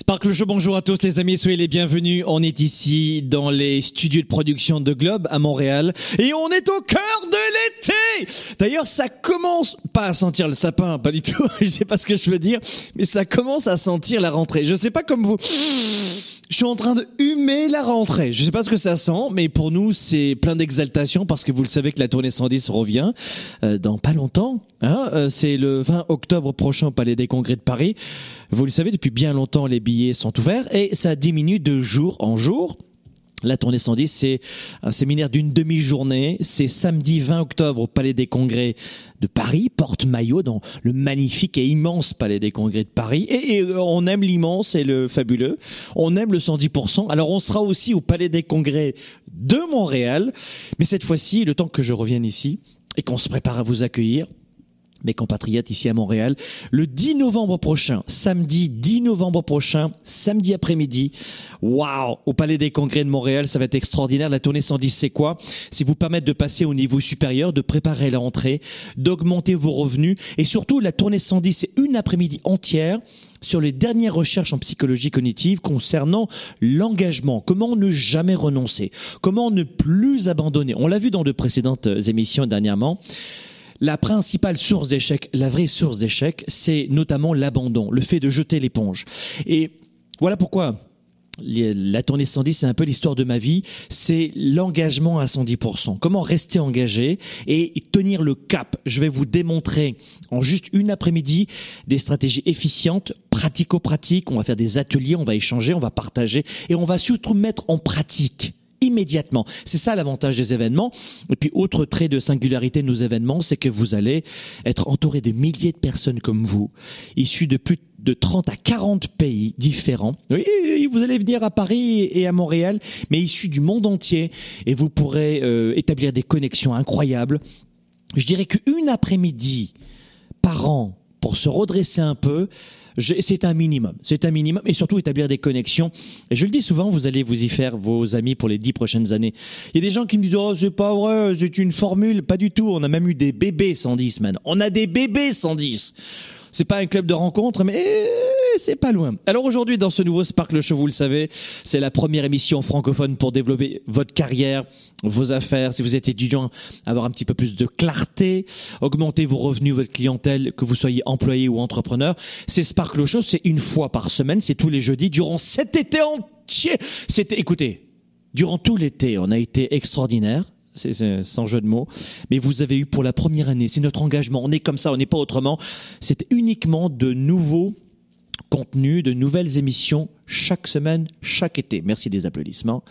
Sparkle Show, bonjour à tous les amis, soyez les bienvenus. On est ici dans les studios de production de Globe à Montréal et on est au cœur de l'été. D'ailleurs, ça commence pas à sentir le sapin, pas du tout. Je sais pas ce que je veux dire, mais ça commence à sentir la rentrée. Je sais pas comme vous. Je suis en train de humer la rentrée. Je sais pas ce que ça sent, mais pour nous, c'est plein d'exaltation parce que vous le savez que la tournée 110 revient euh, dans pas longtemps. Hein euh, c'est le 20 octobre prochain au Palais des Congrès de Paris. Vous le savez, depuis bien longtemps, les billets sont ouverts et ça diminue de jour en jour. La tournée 110, c'est un séminaire d'une demi-journée. C'est samedi 20 octobre au Palais des Congrès de Paris, porte-maillot dans le magnifique et immense Palais des Congrès de Paris. Et, et, on aime l'immense et le fabuleux. On aime le 110%. Alors on sera aussi au Palais des Congrès de Montréal. Mais cette fois-ci, le temps que je revienne ici et qu'on se prépare à vous accueillir, mes compatriotes ici à Montréal, le 10 novembre prochain, samedi 10 novembre prochain, samedi après-midi. Waouh Au Palais des Congrès de Montréal, ça va être extraordinaire. La tournée 110, c'est quoi? C'est vous permettre de passer au niveau supérieur, de préparer la rentrée, d'augmenter vos revenus. Et surtout, la tournée 110, c'est une après-midi entière sur les dernières recherches en psychologie cognitive concernant l'engagement. Comment ne jamais renoncer? Comment ne plus abandonner? On l'a vu dans de précédentes émissions dernièrement. La principale source d'échec, la vraie source d'échec, c'est notamment l'abandon, le fait de jeter l'éponge. Et voilà pourquoi la tournée 110, c'est un peu l'histoire de ma vie. C'est l'engagement à 110%. Comment rester engagé et tenir le cap? Je vais vous démontrer en juste une après-midi des stratégies efficientes, pratico-pratiques. On va faire des ateliers, on va échanger, on va partager et on va surtout mettre en pratique immédiatement. C'est ça l'avantage des événements. Et puis, autre trait de singularité de nos événements, c'est que vous allez être entouré de milliers de personnes comme vous, issus de plus de 30 à 40 pays différents. Oui, vous allez venir à Paris et à Montréal, mais issus du monde entier, et vous pourrez euh, établir des connexions incroyables. Je dirais qu'une après-midi par an pour se redresser un peu, c'est un minimum. C'est un minimum et surtout établir des connexions. Et je le dis souvent, vous allez vous y faire vos amis pour les dix prochaines années. Il y a des gens qui me disent, oh, c'est pas vrai, c'est une formule. Pas du tout. On a même eu des bébés 110, man. On a des bébés 110. C'est pas un club de rencontre, mais c'est pas loin. Alors aujourd'hui, dans ce nouveau Sparkle Show, vous le savez, c'est la première émission francophone pour développer votre carrière, vos affaires. Si vous êtes étudiant, avoir un petit peu plus de clarté, augmenter vos revenus, votre clientèle, que vous soyez employé ou entrepreneur. C'est Sparkle Show, c'est une fois par semaine, c'est tous les jeudis, durant cet été entier. C'était, écoutez, durant tout l'été, on a été extraordinaire c'est sans jeu de mots, mais vous avez eu pour la première année, c'est notre engagement, on est comme ça, on n'est pas autrement, c'est uniquement de nouveaux contenus, de nouvelles émissions chaque semaine, chaque été. Merci des applaudissements.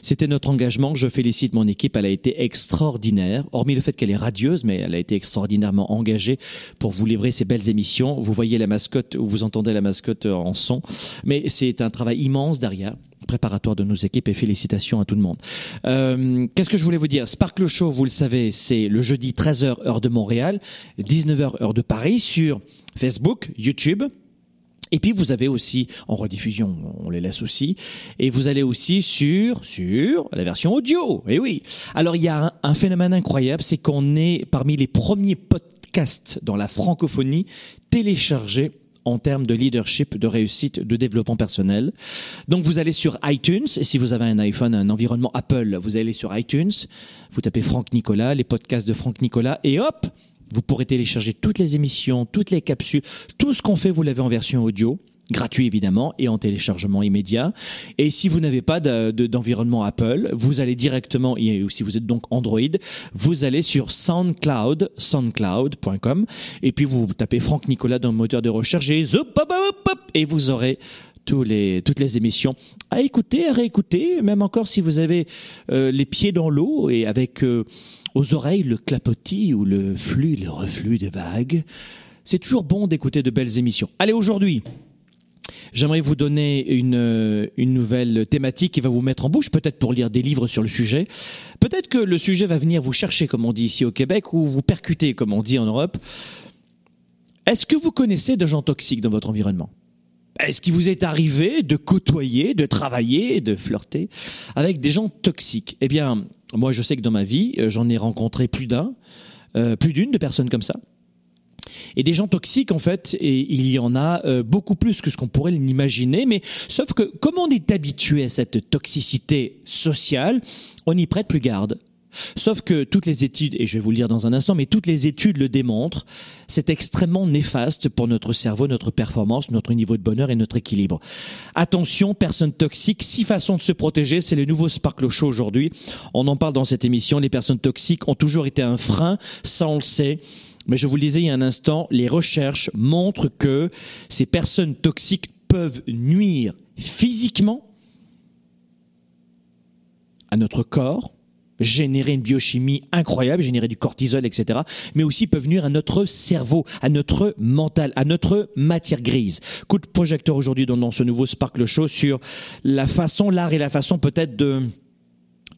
C'était notre engagement. Je félicite mon équipe. Elle a été extraordinaire. Hormis le fait qu'elle est radieuse, mais elle a été extraordinairement engagée pour vous livrer ces belles émissions. Vous voyez la mascotte ou vous entendez la mascotte en son. Mais c'est un travail immense derrière préparatoire de nos équipes et félicitations à tout le monde. Euh, Qu'est-ce que je voulais vous dire? Sparkle Show, vous le savez, c'est le jeudi 13h heure de Montréal, 19h heure de Paris sur Facebook, YouTube, et puis vous avez aussi en rediffusion, on les laisse aussi, et vous allez aussi sur sur la version audio. Et oui. Alors il y a un phénomène incroyable, c'est qu'on est parmi les premiers podcasts dans la francophonie téléchargés en termes de leadership, de réussite, de développement personnel. Donc vous allez sur iTunes, et si vous avez un iPhone, un environnement Apple, vous allez sur iTunes, vous tapez Franck Nicolas, les podcasts de Franck Nicolas, et hop, vous pourrez télécharger toutes les émissions, toutes les capsules, tout ce qu'on fait, vous l'avez en version audio. Gratuit évidemment et en téléchargement immédiat. Et si vous n'avez pas d'environnement Apple, vous allez directement, ou si vous êtes donc Android, vous allez sur SoundCloud, soundcloud.com, et puis vous tapez Franck Nicolas dans le moteur de recherche et, et vous aurez les, toutes les émissions à écouter, à réécouter, même encore si vous avez euh, les pieds dans l'eau et avec euh, aux oreilles le clapotis ou le flux, le reflux des vagues. C'est toujours bon d'écouter de belles émissions. Allez, aujourd'hui, J'aimerais vous donner une, une nouvelle thématique qui va vous mettre en bouche, peut-être pour lire des livres sur le sujet. Peut-être que le sujet va venir vous chercher, comme on dit ici au Québec, ou vous percuter, comme on dit en Europe. Est-ce que vous connaissez des gens toxiques dans votre environnement? Est-ce qu'il vous est arrivé de côtoyer, de travailler, de flirter avec des gens toxiques? Eh bien, moi je sais que dans ma vie, euh, j'en ai rencontré plus d'un, euh, plus d'une de personnes comme ça. Et des gens toxiques, en fait, et il y en a euh, beaucoup plus que ce qu'on pourrait l'imaginer. Mais sauf que, comme on est habitué à cette toxicité sociale, on n'y prête plus garde. Sauf que toutes les études, et je vais vous le dire dans un instant, mais toutes les études le démontrent, c'est extrêmement néfaste pour notre cerveau, notre performance, notre niveau de bonheur et notre équilibre. Attention, personnes toxiques, six façons de se protéger, c'est le nouveau Sparkle Show aujourd'hui. On en parle dans cette émission, les personnes toxiques ont toujours été un frein, ça on le sait. Mais je vous le disais il y a un instant, les recherches montrent que ces personnes toxiques peuvent nuire physiquement à notre corps, générer une biochimie incroyable, générer du cortisol, etc., mais aussi peuvent nuire à notre cerveau, à notre mental, à notre matière grise. Coup de projecteur aujourd'hui dans, ce nouveau Sparkle Show sur la façon, l'art et la façon peut-être de,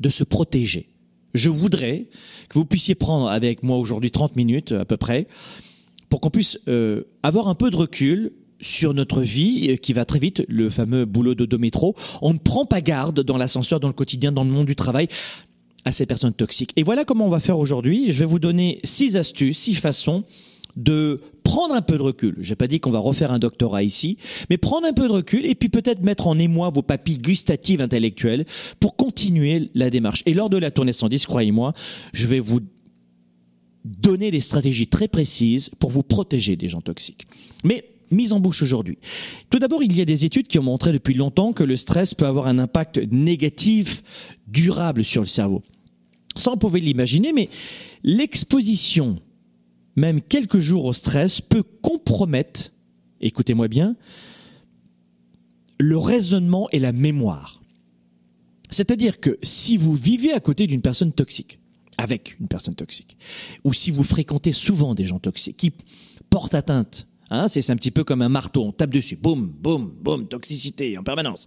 de se protéger je voudrais que vous puissiez prendre avec moi aujourd'hui 30 minutes à peu près pour qu'on puisse euh, avoir un peu de recul sur notre vie euh, qui va très vite, le fameux boulot de métro. On ne prend pas garde dans l'ascenseur, dans le quotidien, dans le monde du travail à ces personnes toxiques. Et voilà comment on va faire aujourd'hui. Je vais vous donner six astuces, six façons de prendre un peu de recul. J'ai pas dit qu'on va refaire un doctorat ici, mais prendre un peu de recul et puis peut-être mettre en émoi vos papilles gustatives intellectuelles pour continuer la démarche. Et lors de la tournée 110, croyez-moi, je vais vous donner des stratégies très précises pour vous protéger des gens toxiques. Mais mise en bouche aujourd'hui. Tout d'abord, il y a des études qui ont montré depuis longtemps que le stress peut avoir un impact négatif durable sur le cerveau. Ça, on pouvait l'imaginer, mais l'exposition même quelques jours au stress, peut compromettre, écoutez-moi bien, le raisonnement et la mémoire. C'est-à-dire que si vous vivez à côté d'une personne toxique, avec une personne toxique, ou si vous fréquentez souvent des gens toxiques qui portent atteinte, hein, c'est un petit peu comme un marteau, on tape dessus, boum, boum, boum, toxicité en permanence.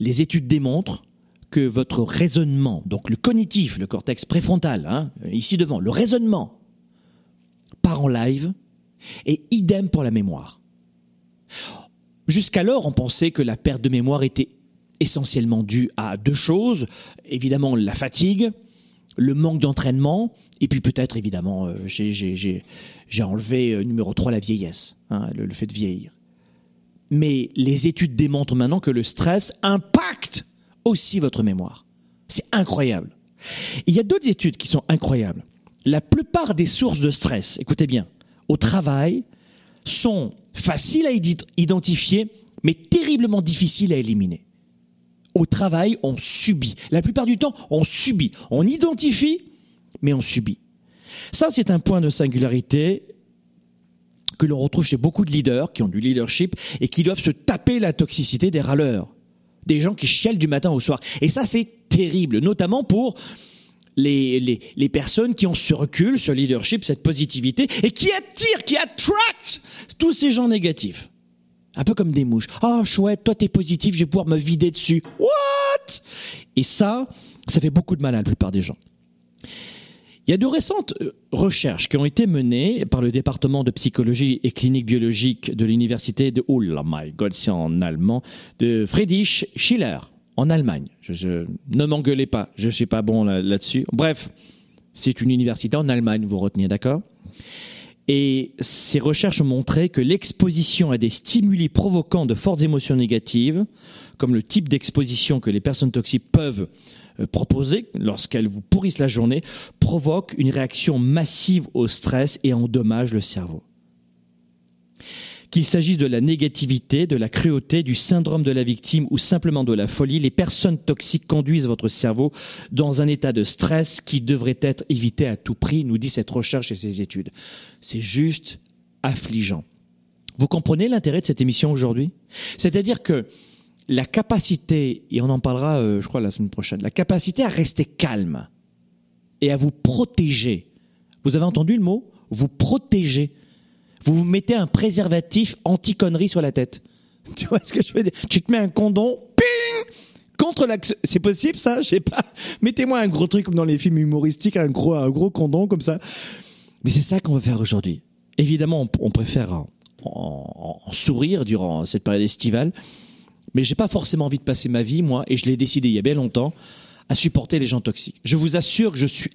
Les études démontrent que votre raisonnement, donc le cognitif, le cortex préfrontal, hein, ici devant, le raisonnement en live, et idem pour la mémoire. Jusqu'alors, on pensait que la perte de mémoire était essentiellement due à deux choses, évidemment la fatigue, le manque d'entraînement, et puis peut-être évidemment, euh, j'ai enlevé euh, numéro 3 la vieillesse, hein, le fait de vieillir. Mais les études démontrent maintenant que le stress impacte aussi votre mémoire. C'est incroyable. Il y a d'autres études qui sont incroyables la plupart des sources de stress, écoutez bien, au travail, sont faciles à identifier, mais terriblement difficiles à éliminer. Au travail, on subit. La plupart du temps, on subit. On identifie, mais on subit. Ça, c'est un point de singularité que l'on retrouve chez beaucoup de leaders qui ont du leadership et qui doivent se taper la toxicité des râleurs. Des gens qui chialent du matin au soir. Et ça, c'est terrible, notamment pour les, les, personnes qui ont ce recul, ce leadership, cette positivité, et qui attirent, qui attractent tous ces gens négatifs. Un peu comme des mouches. Ah, oh, chouette, toi t'es positif, je vais pouvoir me vider dessus. What? Et ça, ça fait beaucoup de mal à la plupart des gens. Il y a de récentes euh, recherches qui ont été menées par le département de psychologie et clinique biologique de l'université de, oh my god, c'est en allemand, de Friedrich Schiller en Allemagne. Ne m'engueulez pas, je ne suis pas bon là-dessus. Bref, c'est une université en Allemagne, vous retenez, d'accord? Et ces recherches ont montré que l'exposition à des stimuli provoquant de fortes émotions négatives, comme le type d'exposition que les personnes toxiques peuvent euh, proposer lorsqu'elles vous pourrissent la journée, provoque une réaction massive au stress et endommage le cerveau. Qu'il s'agisse de la négativité, de la cruauté, du syndrome de la victime ou simplement de la folie, les personnes toxiques conduisent votre cerveau dans un état de stress qui devrait être évité à tout prix, nous dit cette recherche et ces études. C'est juste affligeant. Vous comprenez l'intérêt de cette émission aujourd'hui? C'est-à-dire que la capacité, et on en parlera, euh, je crois, la semaine prochaine, la capacité à rester calme et à vous protéger. Vous avez entendu le mot? Vous protéger vous vous mettez un préservatif anti-connerie sur la tête. Tu vois ce que je veux dire? Tu te mets un condom, ping contre l'action. C'est possible ça? Je sais pas. Mettez-moi un gros truc comme dans les films humoristiques, un gros, un gros condom comme ça. Mais c'est ça qu'on va faire aujourd'hui. Évidemment, on, préfère en, en, sourire durant cette période estivale, mais j'ai pas forcément envie de passer ma vie, moi, et je l'ai décidé il y a bien longtemps, à supporter les gens toxiques. Je vous assure que je suis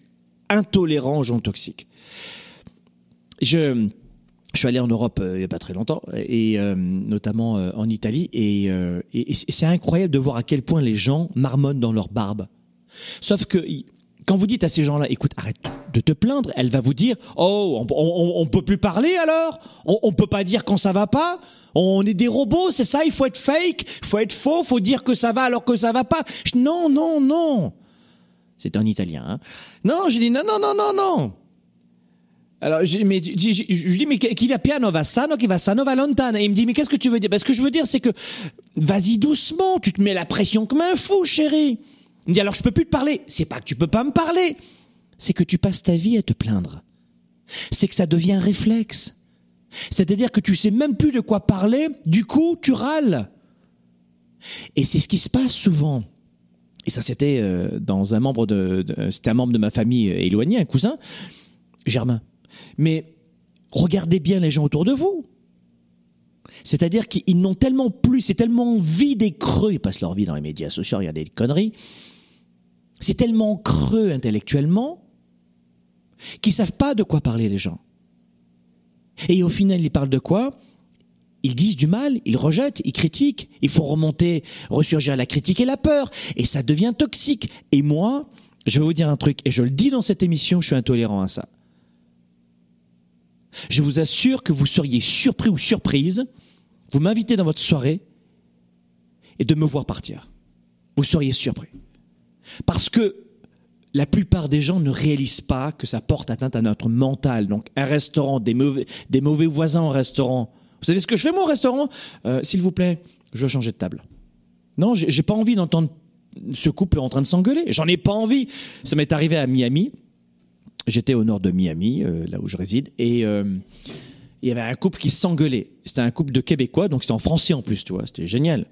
intolérant aux gens toxiques. Je je suis allé en Europe euh, il y a pas très longtemps et euh, notamment euh, en Italie et, et, c'est incroyable de voir à quel point les gens marmonnent dans leur barbe. Sauf que quand vous dites à ces gens-là, écoute, arrête de te plaindre, elle va vous dire, oh, on, on peut plus parler alors, on, on peut pas dire quand ça va pas, on est des robots, c'est ça, il faut être fake, il faut être faux, faut dire que ça va alors que ça va pas. non, non, non. C'est un Italien. Hein. Non, je dis non, non, non, non, non. Alors, je, mais, je, je, dis, mais qui va piano va sano, qui va sano va lontano. Et il me dit, mais qu'est-ce que tu veux dire? Parce ce que je veux dire, c'est que, vas-y doucement, tu te mets la pression comme un fou, chérie. Il me dit, alors je peux plus te parler. C'est pas que tu peux pas me parler. C'est que tu passes ta vie à te plaindre. C'est que ça devient un réflexe. C'est-à-dire que tu sais même plus de quoi parler, du coup, tu râles. Et c'est ce qui se passe souvent. Et ça, c'était euh, dans un membre de, de c'était un membre de ma famille éloigné, un cousin, Germain. Mais regardez bien les gens autour de vous. C'est-à-dire qu'ils n'ont tellement plus, c'est tellement vide et creux, ils passent leur vie dans les médias sociaux, regardez des conneries. C'est tellement creux intellectuellement qu'ils savent pas de quoi parler les gens. Et au final, ils parlent de quoi? Ils disent du mal, ils rejettent, ils critiquent. Il faut remonter, ressurgir la critique et la peur. Et ça devient toxique. Et moi, je vais vous dire un truc, et je le dis dans cette émission, je suis intolérant à ça. Je vous assure que vous seriez surpris ou surprise, vous m'invitez dans votre soirée et de me voir partir. Vous seriez surpris. Parce que la plupart des gens ne réalisent pas que ça porte atteinte à notre mental. Donc un restaurant, des mauvais, des mauvais voisins au restaurant. Vous savez ce que je fais moi au restaurant? Euh, S'il vous plaît, je veux changer de table. Non, j'ai pas envie d'entendre ce couple en train de s'engueuler. J'en ai pas envie. Ça m'est arrivé à Miami j'étais au nord de Miami, euh, là où je réside, et euh, il y avait un couple qui s'engueulait. C'était un couple de Québécois, donc c'était en français en plus, tu vois, c'était génial.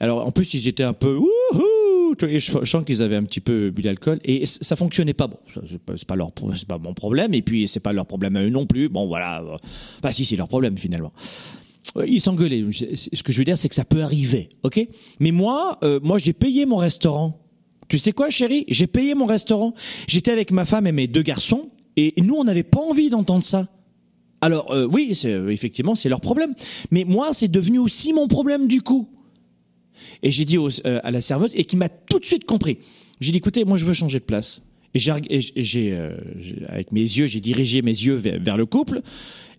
Alors en plus, ils étaient un peu wouhou, je, sens qu'ils avaient un petit peu bu d'alcool et ça fonctionnait pas. Bon, c'est pas, pas pas mon problème et puis c'est pas leur problème à eux non plus. Bon voilà, bah si c'est leur problème finalement. Ils s'engueulaient. Ce que je veux dire, c'est que ça peut arriver, ok? Mais moi, euh, moi, j'ai payé mon restaurant tu sais quoi, chérie? J'ai payé mon restaurant. J'étais avec ma femme et mes deux garçons, et nous, on n'avait pas envie d'entendre ça. Alors euh, oui, c'est, euh, effectivement, c'est leur problème. Mais moi, c'est devenu aussi mon problème du coup. Et j'ai dit euh, à la serveuse, et qui m'a tout de suite compris. J'ai dit, écoutez, moi, je veux changer de place. Et j'ai, avec mes yeux, j'ai dirigé mes yeux vers, le couple.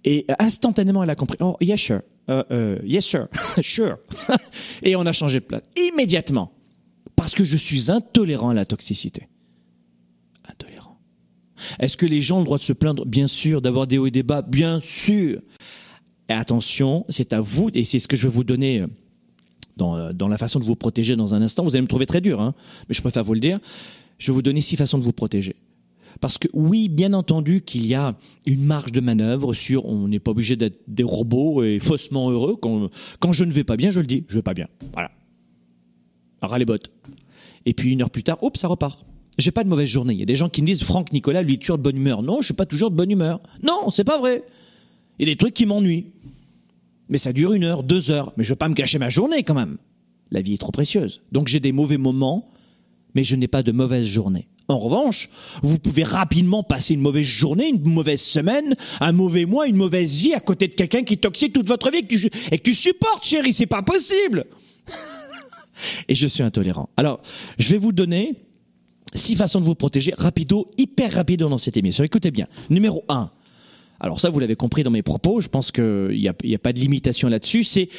Et instantanément, elle a compris. Oh, yes, sure. yes, sir. sure. et on a changé de place. Immédiatement parce que je suis intolérant à la toxicité. Intolérant. Est-ce que les gens ont le droit de se plaindre Bien sûr, d'avoir des hauts et des bas, bien sûr. Et attention, c'est à vous, et c'est ce que je vais vous donner euh, dans, euh, dans, la façon de vous protéger dans un instant. Vous allez me trouver très dur, hein, mais je préfère vous le dire. Je vais vous donner six façons de vous protéger. Parce que oui, bien entendu qu'il y a une marge de manœuvre sur on n'est pas obligé d'être des robots et faussement heureux. Quand, quand je ne vais pas bien, je le dis, je vais pas bien. Voilà ras les bottes. Et puis une heure plus tard, hop, ça repart. J'ai pas de mauvaise journée. Il y a des gens qui me disent Franck Nicolas, lui, toujours de bonne humeur. Non, je suis pas toujours de bonne humeur. Non, c'est pas vrai. Il y a des trucs qui m'ennuient. Mais ça dure une heure, deux heures. Mais je veux pas me gâcher ma journée quand même. La vie est trop précieuse. Donc j'ai des mauvais moments, mais je n'ai pas de mauvaise journée. En revanche, vous pouvez rapidement passer une mauvaise journée, une mauvaise semaine, un mauvais mois, une mauvaise vie à côté de quelqu'un qui toxique toute votre vie et que tu, et supportes, chérie. C'est pas possible et je suis intolérant. Alors, je vais vous donner six façons de vous protéger, rapido, hyper rapido dans cette émission. Écoutez bien. Numéro un, Alors ça, vous l'avez compris dans mes propos, je pense qu'il n'y a, y a pas de limitation là-dessus, c'est,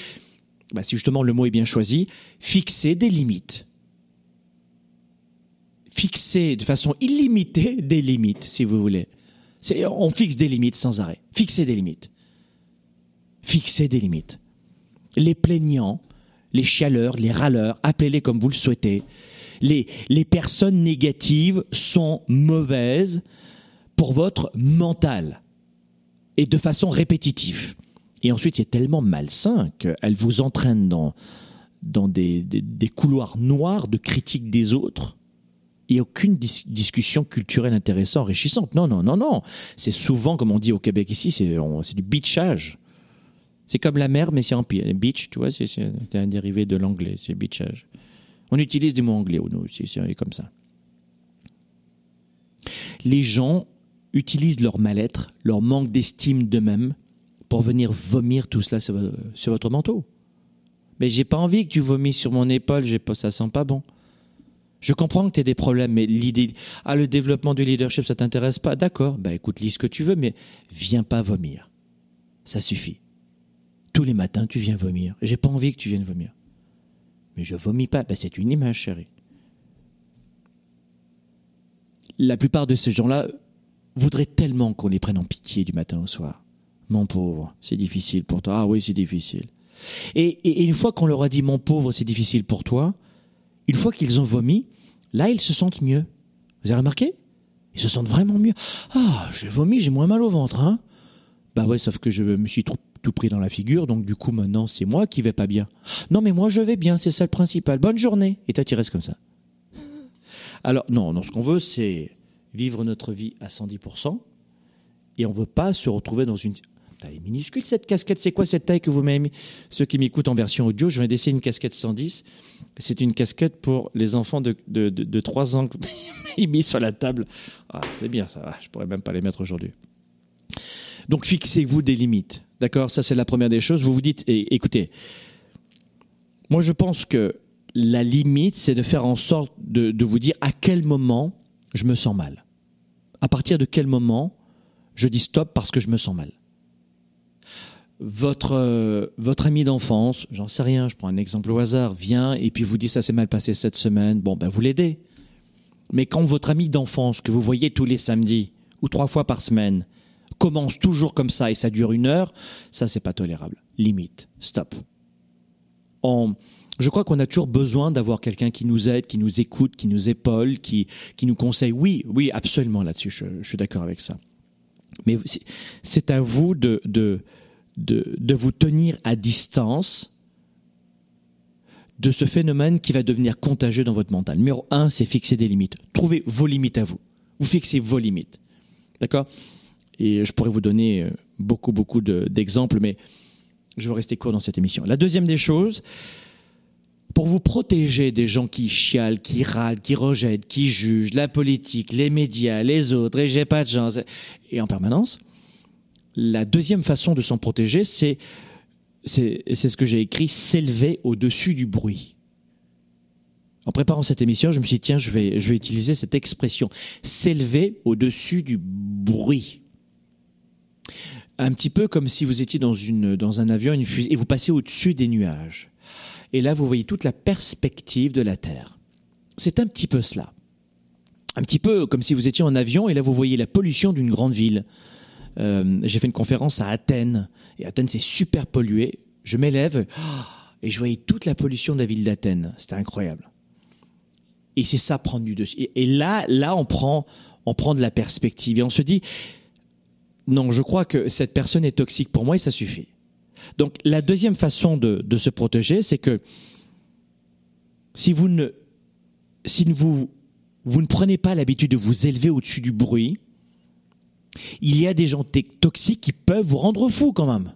bah, si justement le mot est bien choisi, fixer des limites. Fixer de façon illimitée des limites, si vous voulez. On fixe des limites sans arrêt. Fixer des limites. Fixer des limites. Les plaignants, les chialeurs, les râleurs, appelez-les comme vous le souhaitez. Les, les personnes négatives sont mauvaises pour votre mental et de façon répétitive. Et ensuite, c'est tellement malsain qu'elle vous entraîne dans, dans des, des, couloirs noirs de critique des autres et aucune dis discussion culturelle intéressante, enrichissante. Non, non, non, non. C'est souvent, comme on dit au Québec ici, c'est du bitchage. C'est comme la mer, mais c'est en. Beach, tu vois, c'est un dérivé de l'anglais, c'est bitchage. On utilise des mots anglais, nous, c'est comme ça. Les gens utilisent leur mal-être, leur manque d'estime d'eux-mêmes pour venir vomir tout cela sur, votre manteau. Mais j'ai pas envie que tu vomisses sur mon épaule, ça sent pas bon. Je comprends que tu aies des problèmes, mais l'idée, ah, le développement du leadership, ça t'intéresse pas? D'accord. Bah, écoute, lis ce que tu veux, mais viens pas vomir. Ça suffit tous les matins, tu viens vomir. J'ai pas envie que tu viennes vomir. Mais je vomis pas. Ben, c'est une image, chérie. La plupart de ces gens-là voudraient tellement qu'on les prenne en pitié du matin au soir. Mon pauvre, c'est difficile pour toi. Ah oui, c'est difficile. Et, une fois qu'on leur a dit, mon pauvre, c'est difficile pour toi, une fois qu'ils ont vomi, là, ils se sentent mieux. Vous avez remarqué? Ils se sentent vraiment mieux. Ah, j'ai vomi, j'ai moins mal au ventre, hein Bah ouais, sauf que je me suis trop tout pris dans la figure, donc du coup maintenant c'est moi qui vais pas bien. Non mais moi je vais bien, c'est ça le principal. Bonne journée. Et toi comme ça. Alors non, non, ce qu'on veut c'est vivre notre vie à 110% et on veut pas se retrouver dans une taille minuscule cette casquette. C'est quoi cette taille que vous m'avez Ceux qui m'écoutent en version audio, je viens d'essayer une casquette 110. C'est une casquette pour les enfants de, de, de, de 3 ans mis sur la table. Ah, c'est bien ça, je pourrais même pas les mettre aujourd'hui. Donc fixez-vous des limites. D'accord Ça, c'est la première des choses. Vous vous dites, écoutez, moi, je pense que la limite, c'est de faire en sorte de, de, vous dire à quel moment je me sens mal. À partir de quel moment je dis stop parce que je me sens mal. Votre, euh, votre ami d'enfance, j'en sais rien, je prends un exemple au hasard, vient et puis vous dit ça s'est mal passé cette semaine, bon, ben vous l'aidez. Mais quand votre ami d'enfance que vous voyez tous les samedis ou trois fois par semaine commence toujours comme ça et ça dure une heure, ça c'est pas tolérable. Limite, stop. je crois qu'on a toujours besoin d'avoir quelqu'un qui nous aide, qui nous écoute, qui nous épaule, qui, qui nous conseille. Oui, oui, absolument là-dessus, je, suis d'accord avec ça. Mais c'est à vous de, de, de, de vous tenir à distance de ce phénomène qui va devenir contagieux dans votre mental. Numéro un, c'est fixer des limites. Trouvez vos limites à vous. Vous fixez vos limites. D'accord? Et je pourrais vous donner euh, beaucoup, beaucoup d'exemples, mais je vais rester court dans cette émission. La deuxième des choses, pour vous protéger des gens qui chialent, qui râlent, qui rejettent, qui jugent, la politique, les médias, les autres, et j'ai pas de chance, et en permanence, la deuxième façon de s'en protéger, c'est c'est ce que j'ai écrit, s'élever au-dessus du bruit. En préparant cette émission, je me suis dit, tiens, je vais, je vais utiliser cette expression, s'élever au-dessus du bruit. Un petit peu comme si vous étiez dans, une, dans un avion, une fusée, et vous passez au-dessus des nuages. Et là, vous voyez toute la perspective de la Terre. C'est un petit peu cela. Un petit peu comme si vous étiez en avion, et là, vous voyez la pollution d'une grande ville. Euh, J'ai fait une conférence à Athènes, et Athènes, c'est super pollué. Je m'élève, et je voyais toute la pollution de la ville d'Athènes. C'était incroyable. Et c'est ça prendre du dessus. Et là, là, on prend, on prend de la perspective et on se dit, non, je crois que cette personne est toxique pour moi et ça suffit. Donc la deuxième façon de, se protéger, c'est que si vous ne, vous ne prenez pas l'habitude de vous élever au-dessus du bruit, il y a des gens toxiques qui peuvent vous rendre fou quand même.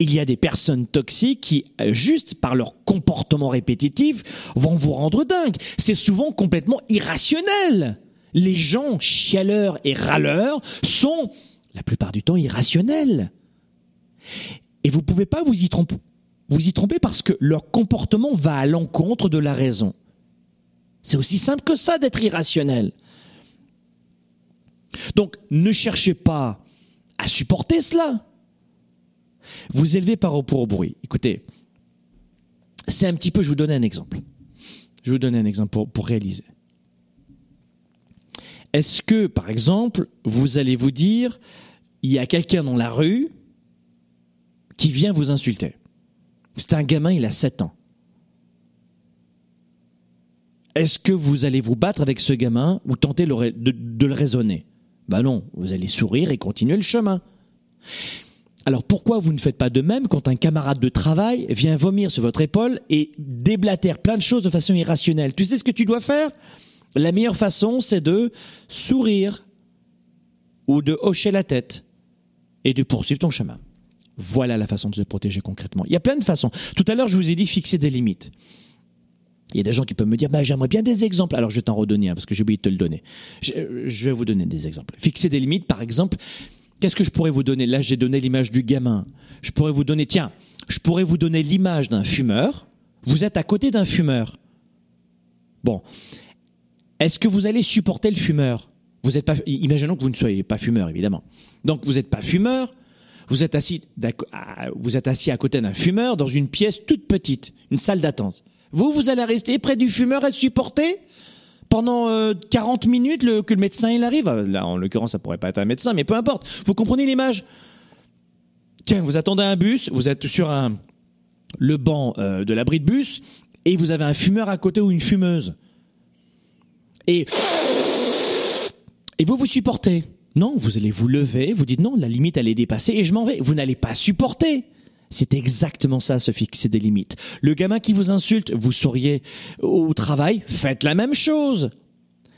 Il y a des personnes toxiques qui, euh, juste par leur comportement répétitif, vont vous rendre dingue. C'est souvent complètement irrationnel les gens chialeurs et râleurs sont, la plupart du temps, irrationnels. Et vous ne pouvez pas vous y tromper. Vous y tromper parce que leur comportement va à l'encontre de la raison. C'est aussi simple que ça d'être irrationnel. Donc, ne cherchez pas à supporter cela. Vous élevez par rapport au bruit. Écoutez, c'est un petit peu, je vous donne un exemple. Je vous donner un exemple pour réaliser. Est-ce que, par exemple, vous allez vous dire, il y a quelqu'un dans la rue qui vient vous insulter? C'est un gamin, il a 7 ans. Est-ce que vous allez vous battre avec ce gamin ou tenter de, le raisonner? Ben non, vous allez sourire et continuer le chemin. Alors pourquoi vous ne faites pas de même quand un camarade de travail vient vomir sur votre épaule et déblatère plein de choses de façon irrationnelle? Tu sais ce que tu dois faire? La meilleure façon, c'est de sourire ou de hocher la tête et de poursuivre ton chemin. Voilà la façon de se protéger concrètement. Il y a plein de façons. Tout à l'heure, je vous ai dit fixer des limites. Il y a des gens qui peuvent me dire, bah, j'aimerais bien des exemples. Alors, je vais t'en redonner un parce que j'ai oublié de te le donner. Je, vais vous donner des exemples. Fixer des limites, par exemple. Qu'est-ce que je pourrais vous donner? Là, j'ai donné l'image du gamin. Je pourrais vous donner, tiens, je pourrais vous donner l'image d'un fumeur. Vous êtes à côté d'un fumeur. Bon. Est-ce que vous allez supporter le fumeur? Vous êtes pas, imaginons que vous ne soyez pas fumeur, évidemment. Donc, vous n'êtes pas fumeur. Vous êtes assis, vous êtes assis à côté d'un fumeur dans une pièce toute petite, une salle d'attente. Vous, vous allez rester près du fumeur et supporter pendant 40 euh, minutes que le médecin arrive? Là, en l'occurrence, ça pourrait pas être un médecin, mais peu importe. Vous comprenez l'image? Tiens, vous attendez un bus, vous êtes sur un le banc euh, de l'abri de bus et vous avez un fumeur à côté ou une fumeuse. Et et vous vous supportez. Non, vous allez vous lever, vous dites non, la limite elle est dépassée et je m'en vais. Vous n'allez pas supporter. C'est exactement ça, se fixer des limites. Le gamin qui vous insulte, vous souriez au travail, faites la même chose.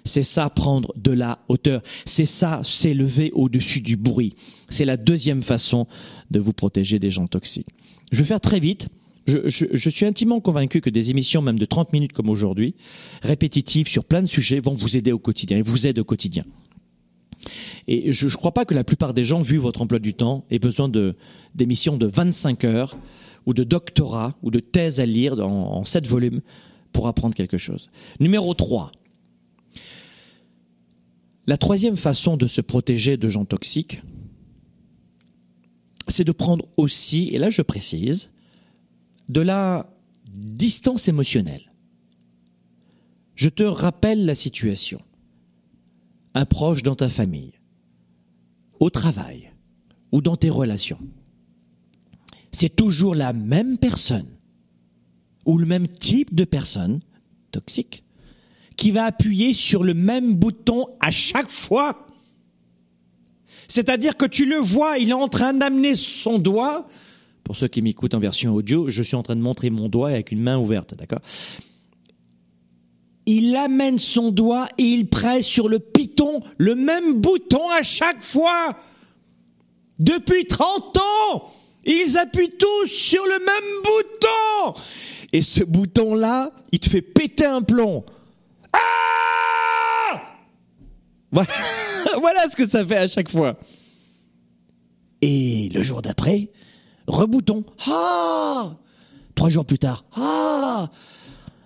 C'est ça, prendre de la hauteur. C'est ça, s'élever au-dessus du bruit. C'est la deuxième façon de vous protéger des gens toxiques. Je vais faire très vite. Je, suis intimement convaincu que des émissions, même de 30 minutes comme aujourd'hui, répétitives sur plein de sujets, vont vous aider au quotidien et vous aident au quotidien. Et je ne crois pas que la plupart des gens, vu votre emploi du temps, aient besoin de d'émissions de 25 heures ou de doctorat ou de thèse à lire en, en 7 volumes pour apprendre quelque chose. Numéro 3. La troisième façon de se protéger de gens toxiques, c'est de prendre aussi, et là je précise, de la distance émotionnelle. Je te rappelle la situation un proche dans ta famille, au travail ou dans tes relations, c'est toujours la même personne ou le même type de personne toxique qui va appuyer sur le même bouton à chaque fois. C'est-à-dire que tu le vois, il est en train d'amener son doigt. Pour ceux qui m'écoutent en version audio, je suis en train de montrer mon doigt avec une main ouverte, d'accord? Il amène son doigt et il presse sur le piton le même bouton à chaque fois. Depuis 30 ans, ils appuient tous sur le même bouton. Et ce bouton-là, il te fait péter un plomb. Ah voilà. voilà ce que ça fait à chaque fois. Et le jour d'après, rebouton. Ah Trois jours plus tard. Ah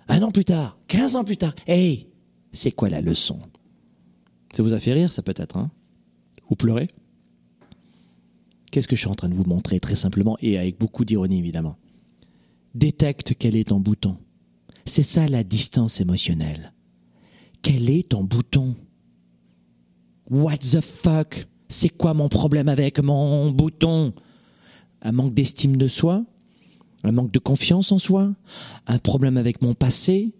un an plus tard, quinze ans plus tard. Hey, c'est quoi la leçon? Ça vous a fait rire, ça peut-être, hein? Ou pleurer Qu'est-ce que je suis en train de vous montrer très simplement et avec beaucoup d'ironie évidemment? Détecte quel est ton bouton. C'est ça la distance émotionnelle. Quel est ton bouton? What the fuck? C'est quoi mon problème avec mon bouton? Un manque d'estime de soi un manque de confiance en soi, un problème avec mon passé.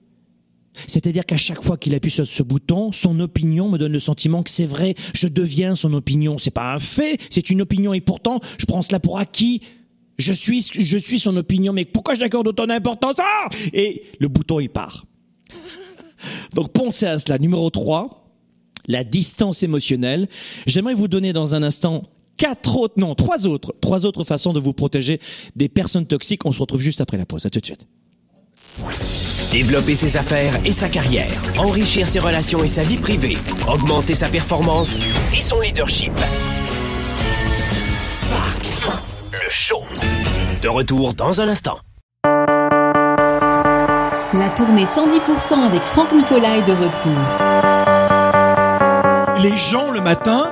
C'est-à-dire qu'à chaque fois qu'il appuie sur ce bouton, son opinion me donne le sentiment que c'est vrai, je deviens son opinion. C'est pas un fait, c'est une opinion et pourtant, je prends cela pour acquis. Je suis, je suis son opinion, mais pourquoi j'accorde autant d'importance? Ah! Et le bouton, il part. Donc pensez à cela. Numéro 3, la distance émotionnelle. J'aimerais vous donner dans un instant quatre autres, non, trois autres, trois autres façons de vous protéger des personnes toxiques. On se retrouve juste après la pause. À tout de suite. Développer ses affaires et sa carrière, enrichir ses relations et sa vie privée, augmenter sa performance et son leadership. Spark, le show. De retour dans un instant. La tournée 110% avec Franck Nicolas est de retour. Les gens le matin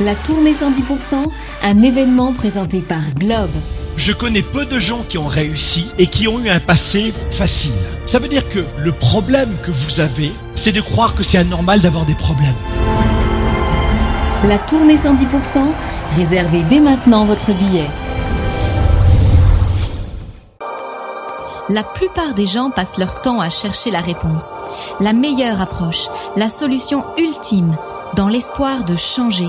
La tournée 110%, un événement présenté par Globe. Je connais peu de gens qui ont réussi et qui ont eu un passé facile. Ça veut dire que le problème que vous avez, c'est de croire que c'est anormal d'avoir des problèmes. La tournée 110%, réservez dès maintenant votre billet. La plupart des gens passent leur temps à chercher la réponse, la meilleure approche, la solution ultime, dans l'espoir de changer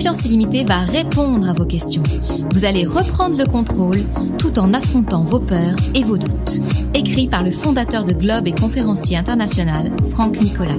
Confiance illimitée va répondre à vos questions. Vous allez reprendre le contrôle tout en affrontant vos peurs et vos doutes. Écrit par le fondateur de Globe et conférencier international, Franck Nicolas.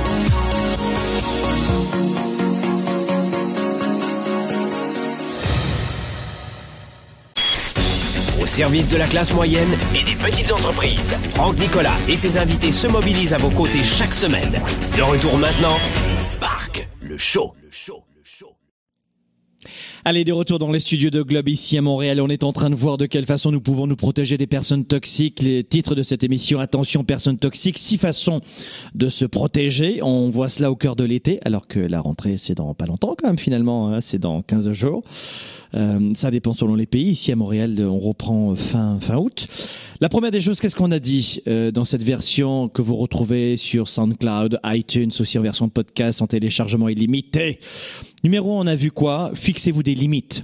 Service de la classe moyenne et des petites entreprises, Franck Nicolas et ses invités se mobilisent à vos côtés chaque semaine. De retour maintenant, Spark, le show. Le show. le show. Allez, de retour dans les studios de Globe ici à Montréal. On est en train de voir de quelle façon nous pouvons nous protéger des personnes toxiques. Les titres de cette émission, attention, personnes toxiques, six façons de se protéger. On voit cela au cœur de l'été, alors que la rentrée, c'est dans pas longtemps quand même finalement, hein, c'est dans 15 jours. Euh, ça dépend selon les pays. Ici à Montréal, on reprend fin fin août. La première des choses, qu'est-ce qu'on a dit euh, dans cette version que vous retrouvez sur SoundCloud, iTunes, aussi en version podcast, en téléchargement illimité? Numéro, un, on a vu quoi? Fixez-vous des limites.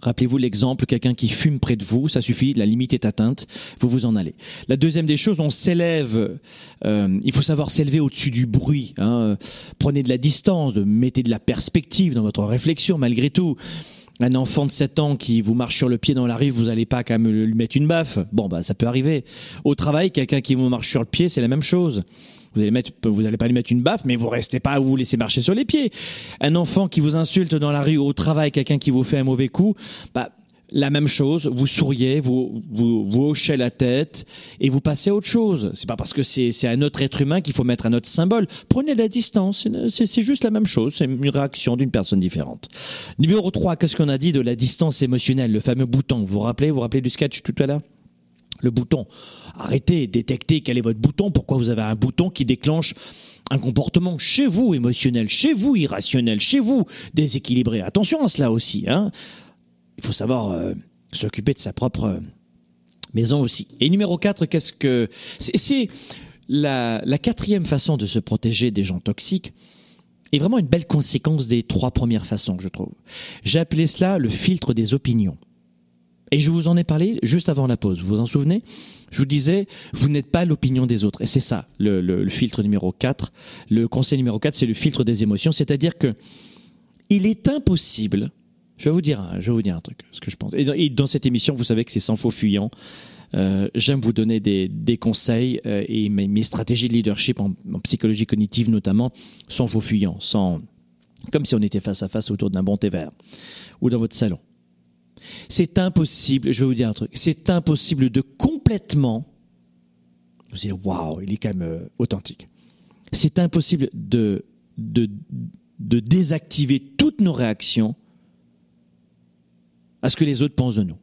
Rappelez-vous l'exemple, quelqu'un qui fume près de vous, ça suffit, la limite est atteinte, vous vous en allez. La deuxième des choses, on s'élève, euh, il faut savoir s'élever au-dessus du bruit. Hein. Prenez de la distance, mettez de la perspective dans votre réflexion malgré tout. Un enfant de 7 ans qui vous marche sur le pied dans la rue, vous n'allez pas quand même lui mettre une baffe. Bon, bah ça peut arriver. Au travail, quelqu'un qui vous marche sur le pied, c'est la même chose. Vous allez mettre, vous pas lui mettre une baffe, mais vous restez pas à vous laisser marcher sur les pieds. Un enfant qui vous insulte dans la rue au travail, quelqu'un qui vous fait un mauvais coup, bah la même chose, vous souriez, vous, vous, vous hochez la tête et vous passez à autre chose. C'est pas parce que c'est, un autre être humain qu'il faut mettre un autre symbole. Prenez la distance, c'est, c'est juste la même chose, c'est une réaction d'une personne différente. Numéro 3, qu'est-ce qu'on a dit de la distance émotionnelle, le fameux bouton? Vous vous rappelez, vous vous rappelez du sketch tout à l'heure? Le bouton. Arrêtez, détectez quel est votre bouton, pourquoi vous avez un bouton qui déclenche un comportement chez vous émotionnel, chez vous irrationnel, chez vous déséquilibré. Attention à cela aussi. Hein il faut savoir euh, s'occuper de sa propre euh, maison aussi. Et numéro 4, qu'est-ce que... C'est la, la quatrième façon de se protéger des gens toxiques est vraiment une belle conséquence des trois premières façons, je trouve. J'ai appelé cela le filtre des opinions. Et je vous en ai parlé juste avant la pause. Vous vous en souvenez? Je vous disais, vous n'êtes pas l'opinion des autres. Et c'est ça, le, le, le, filtre numéro 4. Le conseil numéro 4, c'est le filtre des émotions. C'est-à-dire que il est impossible. Je vais vous dire, je vais vous dire un truc, ce que je pense. Et dans, et dans cette émission, vous savez que c'est sans faux fuyant. euh, j'aime vous donner des, des conseils euh, et mes, mes, stratégies de leadership en, psychologie cognitive notamment sans vos fuyants, sans comme si on était face à face autour d'un bon thé vert ou dans votre salon. C'est impossible, je vais vous dire un truc, c'est impossible de complètement vous dites waouh, il est quand même euh, authentique. C'est impossible de, de de désactiver toutes nos réactions à ce que les autres pensent de nous.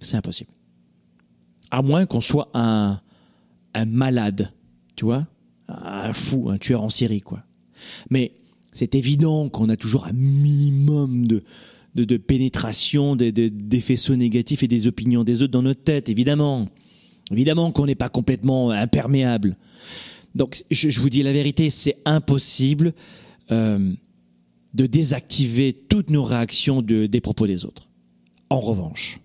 C'est impossible. À moins qu'on soit un, malade, tu vois, un fou, un tueur en série, quoi. Mais c'est évident qu'on a toujours un minimum de, pénétration des, faisceaux négatifs et des opinions des autres dans notre tête, évidemment. Évidemment qu'on n'est pas complètement imperméable. Donc, je, vous dis la vérité, c'est impossible euh, de désactiver toutes nos réactions de, des propos des autres. En revanche,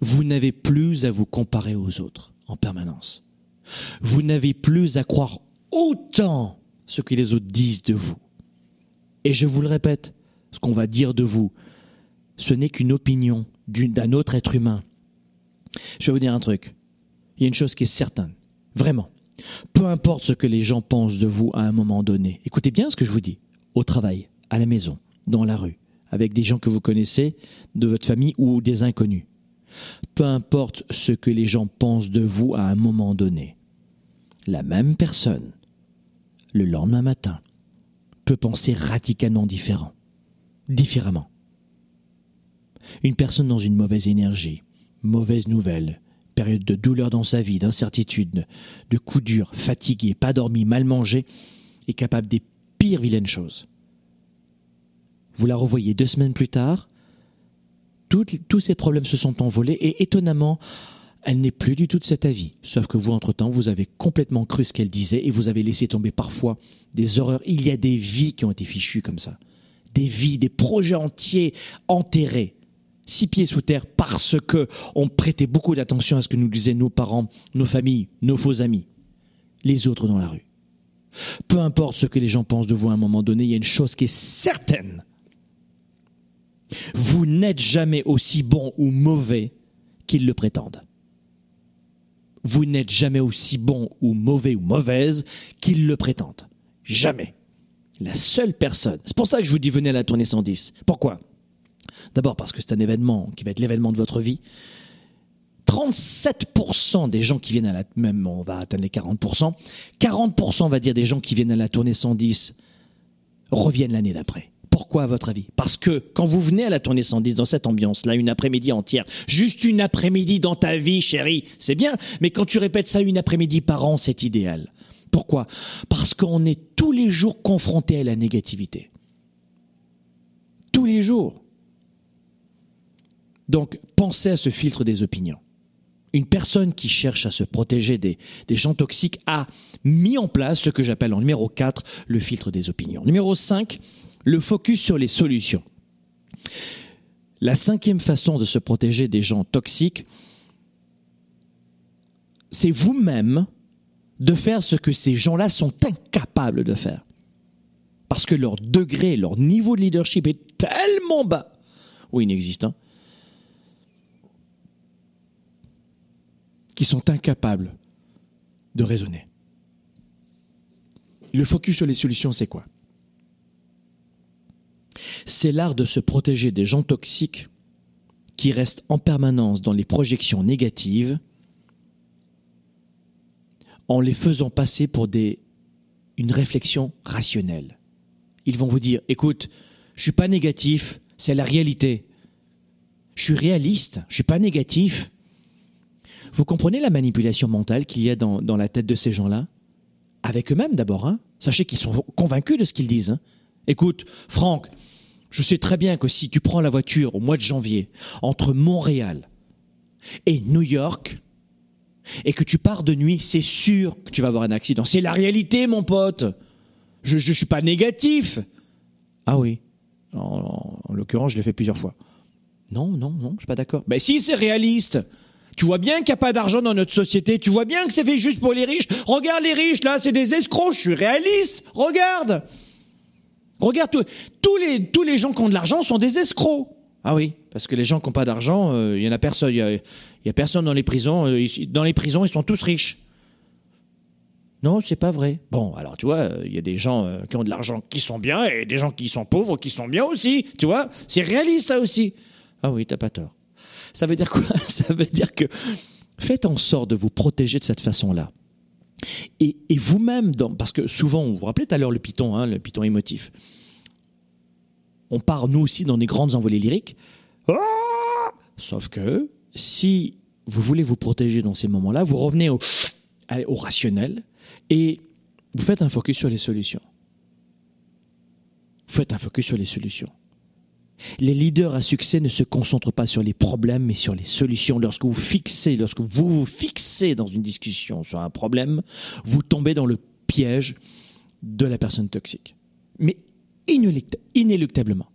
vous n'avez plus à vous comparer aux autres en permanence. Vous n'avez plus à croire autant ce que les autres disent de vous. Et je vous le répète, ce qu'on va dire de vous, ce n'est qu'une opinion d'un autre être humain. Je vais vous dire un truc. Il y a une chose qui est certaine. Vraiment. Peu importe ce que les gens pensent de vous à un moment donné. Écoutez bien ce que je vous dis. Au travail, à la maison, dans la rue, avec des gens que vous connaissez, de votre famille ou des inconnus. Peu importe ce que les gens pensent de vous à un moment donné. La même personne, le lendemain matin, peut penser radicalement différent, différemment. Une personne dans une mauvaise énergie, mauvaise nouvelle, période de douleur dans sa vie, d'incertitude, de coups durs, fatigué, pas dormi, mal mangé, est capable des pires vilaines choses. Vous la revoyez deux semaines plus tard, tous ces problèmes se sont envolés et étonnamment, elle n'est plus du tout de cet avis. Sauf que vous, entre-temps, vous avez complètement cru ce qu'elle disait et vous avez laissé tomber parfois des horreurs. Il y a des vies qui ont été fichues comme ça. Des vies, des projets entiers enterrés, six pieds sous terre parce que on prêtait beaucoup d'attention à ce que nous disaient nos parents, nos familles, nos faux amis, les autres dans la rue. Peu importe ce que les gens pensent de vous à un moment donné, il y a une chose qui est certaine. Vous n'êtes jamais aussi bon ou mauvais qu'ils le prétendent. Vous n'êtes jamais aussi bon ou mauvais ou mauvaise qu'ils le prétendent. Jamais. La seule personne. C'est pour ça que je vous dis venez à la tournée 110. Pourquoi? D'abord parce que c'est un événement qui va être l'événement de votre vie. 37% des gens qui viennent à la, même on va atteindre les 40%, 40% on va dire des gens qui viennent à la tournée 110 reviennent l'année d'après. Pourquoi à votre avis? Parce que quand vous venez à la tournée 110 dans cette ambiance-là, une après-midi entière, juste une après-midi dans ta vie, chérie, c'est bien, mais quand tu répètes ça une après-midi par an, c'est idéal. Pourquoi? Parce qu'on est tous les jours confronté à la négativité. Tous les jours. Donc, pensez à ce filtre des opinions. Une personne qui cherche à se protéger des, des gens toxiques a mis en place ce que j'appelle en numéro 4 le filtre des opinions. Numéro 5, le focus sur les solutions. La cinquième façon de se protéger des gens toxiques, c'est vous-même de faire ce que ces gens-là sont incapables de faire. Parce que leur degré, leur niveau de leadership est tellement bas ou inexistant qu'ils sont incapables de raisonner. Le focus sur les solutions, c'est quoi? C'est l'art de se protéger des gens toxiques qui restent en permanence dans les projections négatives en les faisant passer pour des, une réflexion rationnelle. Ils vont vous dire, écoute, je suis pas négatif, c'est la réalité. Je suis réaliste, je suis pas négatif. Vous comprenez la manipulation mentale qu'il y a dans, la tête de ces gens-là? Avec eux-mêmes d'abord. Hein Sachez qu'ils sont convaincus de ce qu'ils disent. Hein Écoute, Franck, je sais très bien que si tu prends la voiture au mois de janvier entre Montréal et New York et que tu pars de nuit, c'est sûr que tu vas avoir un accident. C'est la réalité, mon pote. Je ne suis pas négatif. Ah oui. En, en l'occurrence, je l'ai fait plusieurs fois. Non, non, non, je suis pas d'accord. Mais si c'est réaliste. Tu vois bien qu'il n'y a pas d'argent dans notre société. Tu vois bien que c'est fait juste pour les riches. Regarde les riches, là, c'est des escrocs. Je suis réaliste. Regarde. Regarde, tous les, tous les gens qui ont de l'argent sont des escrocs. Ah oui, parce que les gens qui n'ont pas d'argent, il y en a personne. Il y a, y a, personne dans les prisons. dans les prisons, ils sont tous riches. Non, c'est pas vrai. Bon, alors tu vois, il y a des gens qui ont de l'argent qui sont bien et des gens qui sont pauvres qui sont bien aussi. Tu vois, c'est réaliste ça aussi. Ah oui, t'as pas tort. Ça veut dire quoi? Ça veut dire que faites en sorte de vous protéger de cette façon-là. Et, vous-même, parce que souvent, vous vous rappelez tout à l'heure le Python, hein, le Python émotif. On part nous aussi dans des grandes envolées lyriques. Ah Sauf que si vous voulez vous protéger dans ces moments-là, vous revenez au, au rationnel et vous faites un focus sur les solutions. Vous faites un focus sur les solutions. Les leaders à succès ne se concentrent pas sur les problèmes, mais sur les solutions. Lorsque vous fixez, lorsque vous vous fixez dans une discussion sur un problème, vous tombez dans le piège de la personne toxique. Mais inéluctablement.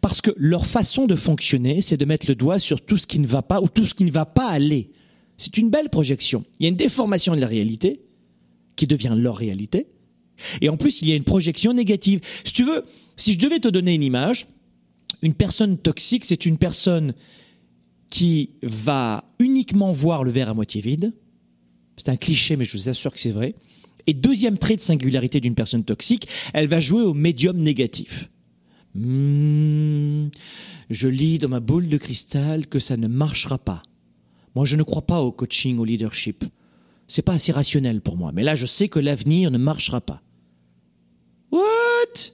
Parce que leur façon de fonctionner, c'est de mettre le doigt sur tout ce qui ne va pas ou tout ce qui ne va pas aller. C'est une belle projection. Il y a une déformation de la réalité qui devient leur réalité. Et en plus, il y a une projection négative. Si tu veux, si je devais te donner une image, une personne toxique, c'est une personne qui va uniquement voir le verre à moitié vide. C'est un cliché, mais je vous assure que c'est vrai. Et deuxième trait de singularité d'une personne toxique, elle va jouer au médium négatif. Hmm, je lis dans ma boule de cristal que ça ne marchera pas. Moi, je ne crois pas au coaching, au leadership. C'est pas assez rationnel pour moi. Mais là, je sais que l'avenir ne marchera pas. What?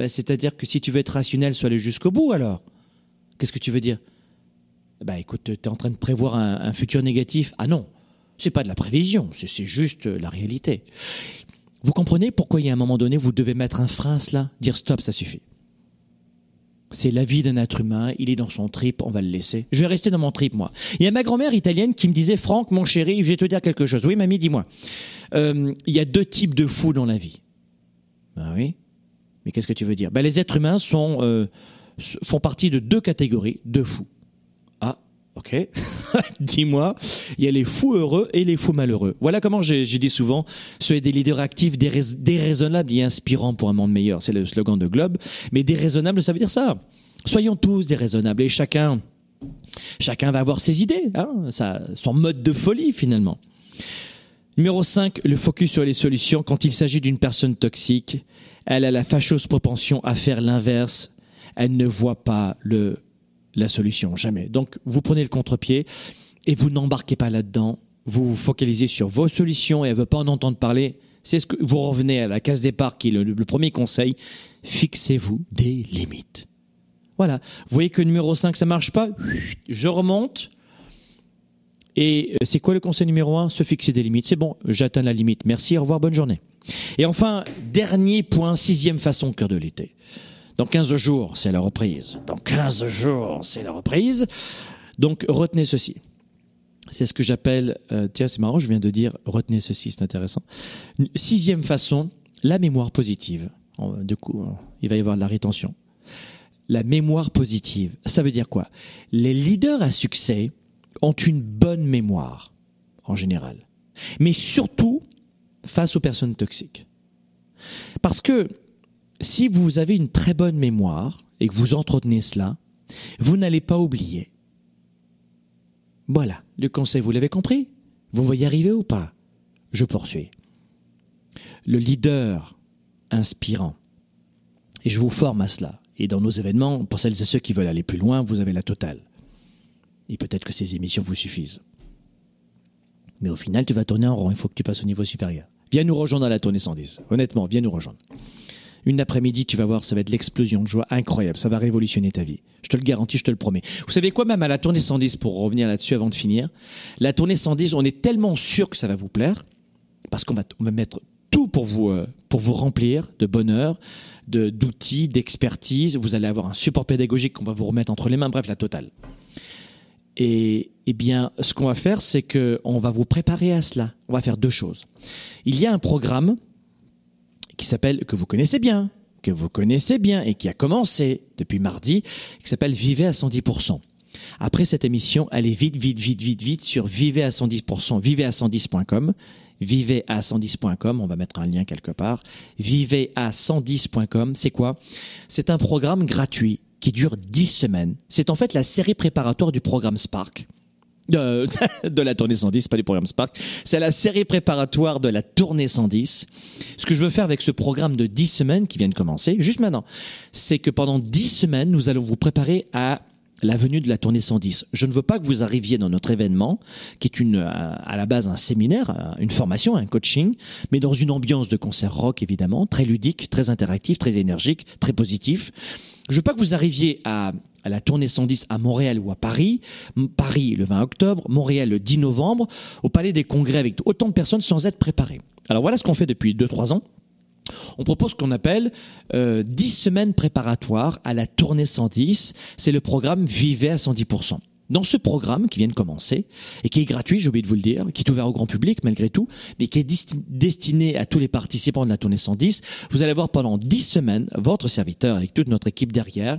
Ben, c'est-à-dire que si tu veux être rationnel, sois allé jusqu'au bout alors. Qu'est-ce que tu veux dire? Bah écoute, tu es en train de prévoir un, futur négatif. Ah non, c'est pas de la prévision, c'est juste la réalité. Vous comprenez pourquoi il y a un moment donné, vous devez mettre un frein à cela? Dire stop, ça suffit. C'est la vie d'un être humain, il est dans son trip, on va le laisser. Je vais rester dans mon trip, moi. Il y a ma grand-mère italienne qui me disait, Franck, mon chéri, je vais te dire quelque chose. Oui, mamie, dis-moi. Euh, il y a deux types de fous dans la vie. Ah oui mais qu'est-ce que tu veux dire? Ben, Les êtres humains sont, euh, font partie de deux catégories de fous. Ah, ok. Dis-moi, il y a les fous heureux et les fous malheureux. Voilà comment j'ai dit souvent, soyez des leaders actifs, déraisonnables et inspirants pour un monde meilleur. C'est le slogan de Globe. Mais déraisonnables, ça veut dire ça. Soyons tous déraisonnables et chacun, chacun va avoir ses idées, hein, son mode de folie finalement. Numéro 5, le focus sur les solutions. Quand il s'agit d'une personne toxique, elle a la fâcheuse propension à faire l'inverse. Elle ne voit pas le, la solution, jamais. Donc, vous prenez le contre-pied et vous n'embarquez pas là-dedans. Vous vous focalisez sur vos solutions et elle ne veut pas en entendre parler. C'est ce que vous revenez à la case départ qui est le, premier conseil. Fixez-vous des limites. Voilà. Vous voyez que numéro 5, ça marche pas? Je remonte et euh, c'est quoi le conseil numéro un? Se fixer des limites. C'est bon, j'atteins la limite. Merci, au revoir, bonne journée. Et enfin, dernier point, sixième façon, cœur de l'été. Dans 15 jours, c'est la reprise. Dans 15 jours, c'est la reprise. Donc, retenez ceci. C'est ce que j'appelle, euh, tiens, c'est marrant, je viens de dire, retenez ceci, c'est intéressant. Sixième façon, la mémoire positive. Du coup, il va y avoir de la rétention. La mémoire positive, ça veut dire quoi? Les leaders à succès, ont une bonne mémoire, en général. Mais surtout face aux personnes toxiques. Parce que si vous avez une très bonne mémoire et que vous entretenez cela, vous n'allez pas oublier. Voilà, le conseil, vous l'avez compris? Vous voyez arriver ou pas? Je poursuis. Le leader inspirant, et je vous forme à cela, et dans nos événements, pour celles et ceux qui veulent aller plus loin, vous avez la totale. Et peut-être que ces émissions vous suffisent. Mais au final, tu vas tourner en rond. Il faut que tu passes au niveau supérieur. Viens nous rejoindre à la tournée 110. Honnêtement, viens nous rejoindre. Une après-midi, tu vas voir, ça va être l'explosion de joie incroyable. Ça va révolutionner ta vie. Je te le garantis, je te le promets. Vous savez quoi, même à la tournée 110, pour revenir là-dessus avant de finir, la tournée 110, on est tellement sûr que ça va vous plaire, parce qu'on va, mettre tout pour vous, euh, pour vous remplir de bonheur, de, d'outils, d'expertise. Vous allez avoir un support pédagogique qu'on va vous remettre entre les mains. Bref, la totale. Et eh bien, ce qu'on va faire, c'est que on va vous préparer à cela. On va faire deux choses. Il y a un programme qui s'appelle que vous connaissez bien, que vous connaissez bien et qui a commencé depuis mardi, qui s'appelle Vivez à 110%. Après cette émission, allez vite, vite, vite, vite, vite sur vivez à 110%, vivez à 110.com, vivez à 110.com, on va mettre un lien quelque part, vivez à 110.com, c'est quoi? C'est un programme gratuit qui dure 10 semaines. C'est en fait la série préparatoire du programme Spark. De, la tournée 110, pas du programme Spark. C'est la série préparatoire de la tournée 110. Ce que je veux faire avec ce programme de 10 semaines qui vient de commencer, juste maintenant, c'est que pendant 10 semaines, nous allons vous préparer à la venue de la tournée 110. Je ne veux pas que vous arriviez dans notre événement, qui est une, à la base un séminaire, une formation, un coaching, mais dans une ambiance de concert rock évidemment, très ludique, très interactif, très énergique, très positif. Je veux pas que vous arriviez à, la tournée 110 à Montréal ou à Paris, Paris le 20 octobre, Montréal le 10 novembre, au Palais des Congrès avec autant de personnes sans être préparés. Alors voilà ce qu'on fait depuis 2-3 ans. On propose ce qu'on appelle euh, 10 semaines préparatoires à la tournée 110. C'est le programme Vivez à 110%. Dans ce programme qui vient de commencer et qui est gratuit, j'ai oublié de vous le dire, qui est ouvert au grand public malgré tout, mais qui est destiné à tous les participants de la tournée 110, vous allez avoir pendant 10 semaines votre serviteur avec toute notre équipe derrière,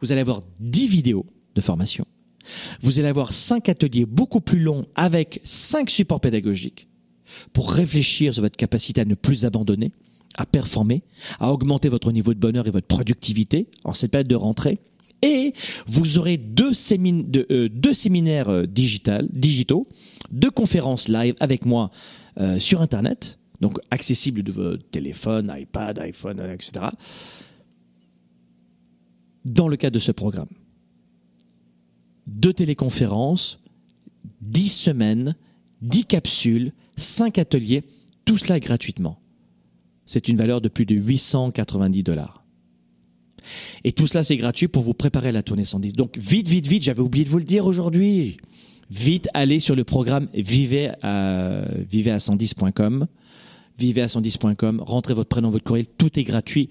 vous allez avoir 10 vidéos de formation. Vous allez avoir 5 ateliers beaucoup plus longs avec 5 supports pédagogiques pour réfléchir sur votre capacité à ne plus abandonner, à performer, à augmenter votre niveau de bonheur et votre productivité en cette période de rentrée. Et vous aurez deux, euh, séminaires euh, digital, digitaux, deux conférences live avec moi euh, sur Internet, donc accessibles de votre téléphone, iPad, iPhone, etc. Dans le cadre de ce programme. Deux téléconférences, dix semaines, dix capsules, cinq ateliers, tout cela gratuitement c'est une valeur de plus de 890 dollars. Et tout cela, c'est gratuit pour vous préparer à la tournée 110. Donc, vite, vite, vite, j'avais oublié de vous le dire aujourd'hui. Vite, allez sur le programme vivez à, vivez à 110.com. Vivez à 110.com. Rentrez votre prénom, votre courriel. Tout est gratuit.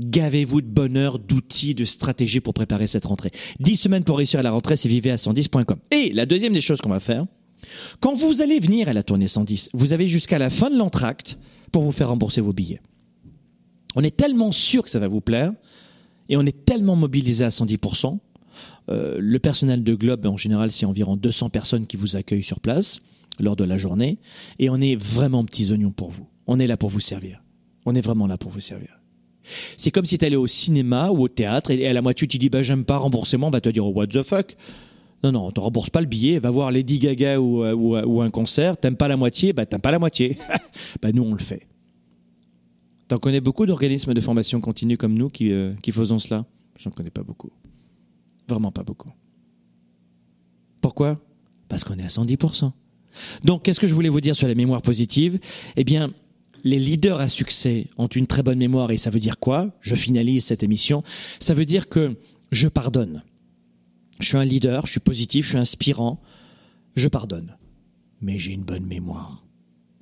Gavez-vous de bonheur, d'outils, de stratégies pour préparer cette rentrée. 10 semaines pour réussir à la rentrée, c'est vivez à 110.com. Et la deuxième des choses qu'on va faire, quand vous allez venir à la tournée 110, vous avez jusqu'à la fin de l'entracte pour vous faire rembourser vos billets. On est tellement sûr que ça va vous plaire et on est tellement mobilisé à 110%. Euh, le personnel de Globe, en général, c'est environ 200 personnes qui vous accueillent sur place lors de la journée et on est vraiment petits oignons pour vous. On est là pour vous servir. On est vraiment là pour vous servir. C'est comme si tu allais au cinéma ou au théâtre et à la moitié tu dis bah j'aime pas remboursement, on va te dire what the fuck? Non, non, on te rembourse pas le billet, va voir Lady Gaga ou, euh, euh, ou un concert, t'aimes pas la moitié, bah t'aimes pas la moitié. bah nous on le fait. T'en connais beaucoup d'organismes de formation continue comme nous qui, euh, qui faisons cela? J'en connais pas beaucoup. Vraiment pas beaucoup. Pourquoi? Parce qu'on est à 110%. Donc, qu'est-ce que je voulais vous dire sur la mémoire positive Eh bien, les leaders à succès ont une très bonne mémoire et ça veut dire quoi? Je finalise cette émission. Ça veut dire que je pardonne. Je suis un leader, je suis positif, je suis inspirant, je pardonne. Mais j'ai une bonne mémoire.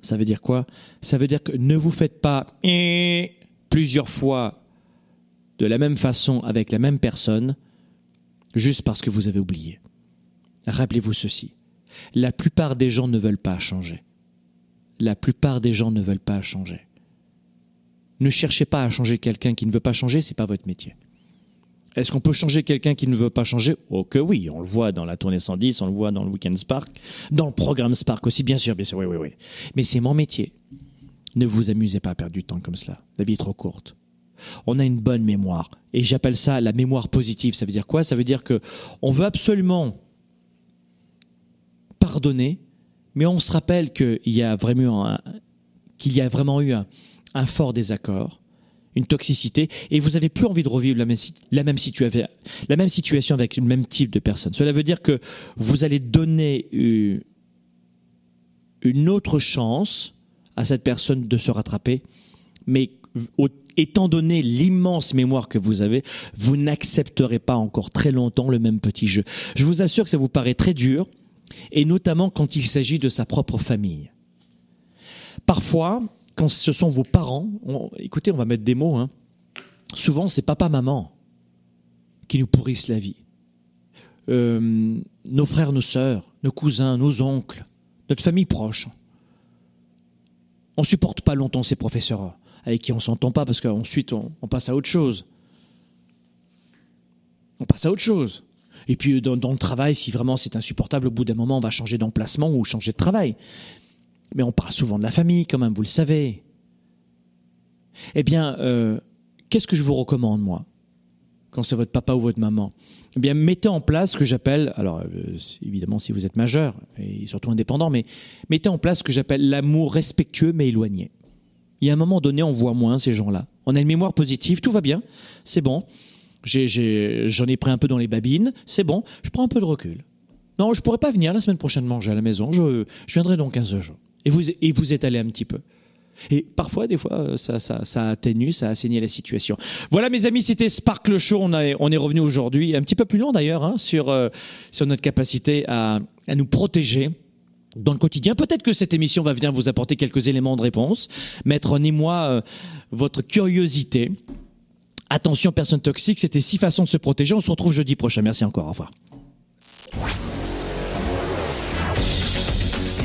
Ça veut dire quoi? Ça veut dire que ne vous faites pas plusieurs fois de la même façon avec la même personne juste parce que vous avez oublié. Rappelez-vous ceci. La plupart des gens ne veulent pas changer. La plupart des gens ne veulent pas changer. Ne cherchez pas à changer quelqu'un qui ne veut pas changer, c'est pas votre métier. Est-ce qu'on peut changer quelqu'un qui ne veut pas changer? Oh que oui, on le voit dans la tournée 110, on le voit dans le Weekend Spark, dans le programme Spark aussi, bien sûr, bien sûr, oui, oui, oui. Mais c'est mon métier. Ne vous amusez pas à perdre du temps comme cela. La vie est trop courte. On a une bonne mémoire. Et j'appelle ça la mémoire positive. Ça veut dire quoi? Ça veut dire que on veut absolument pardonner, mais on se rappelle qu'il y a vraiment qu'il y a vraiment eu un fort désaccord une toxicité, et vous n'avez plus envie de revivre la même, situation avec le même type de personne. Cela veut dire que vous allez donner une autre chance à cette personne de se rattraper, mais étant donné l'immense mémoire que vous avez, vous n'accepterez pas encore très longtemps le même petit jeu. Je vous assure que ça vous paraît très dur, et notamment quand il s'agit de sa propre famille. Parfois, ce sont vos parents, écoutez, on va mettre des mots, hein. souvent c'est papa-maman qui nous pourrissent la vie. Euh, nos frères, nos sœurs, nos cousins, nos oncles, notre famille proche. On supporte pas longtemps ces professeurs avec qui on s'entend pas parce qu'ensuite on, on, passe à autre chose. On passe à autre chose. Et puis dans, dans le travail, si vraiment c'est insupportable, au bout d'un moment, on va changer d'emplacement ou changer de travail. Mais on parle souvent de la famille quand même, vous le savez. Eh bien, euh, qu'est-ce que je vous recommande, moi quand c'est votre papa ou votre maman? Eh bien, mettez en place ce que j'appelle, alors euh, évidemment si vous êtes majeur et surtout indépendant, mais mettez en place ce que j'appelle l'amour respectueux mais éloigné. Il y a un moment donné, on voit moins ces gens-là. On a une mémoire positive, tout va bien, c'est bon. J'en ai, pris un peu dans les babines, c'est bon, je prends un peu de recul. Non, je pourrais pas venir la semaine prochaine manger à la maison, je, je viendrai dans 15 jours. Et vous, et vous étalez un petit peu. Et parfois, des fois, ça, ça, ça atténue, ça la situation. Voilà, mes amis, c'était Sparkle Show. On, on est revenu aujourd'hui, un petit peu plus long d'ailleurs, hein, sur, euh, sur notre capacité à, à nous protéger dans le quotidien. Peut-être que cette émission va venir vous apporter quelques éléments de réponse, mettre en émoi euh, votre curiosité. Attention, personne toxique, c'était six façons de se protéger. On se retrouve jeudi prochain. Merci encore. Au revoir.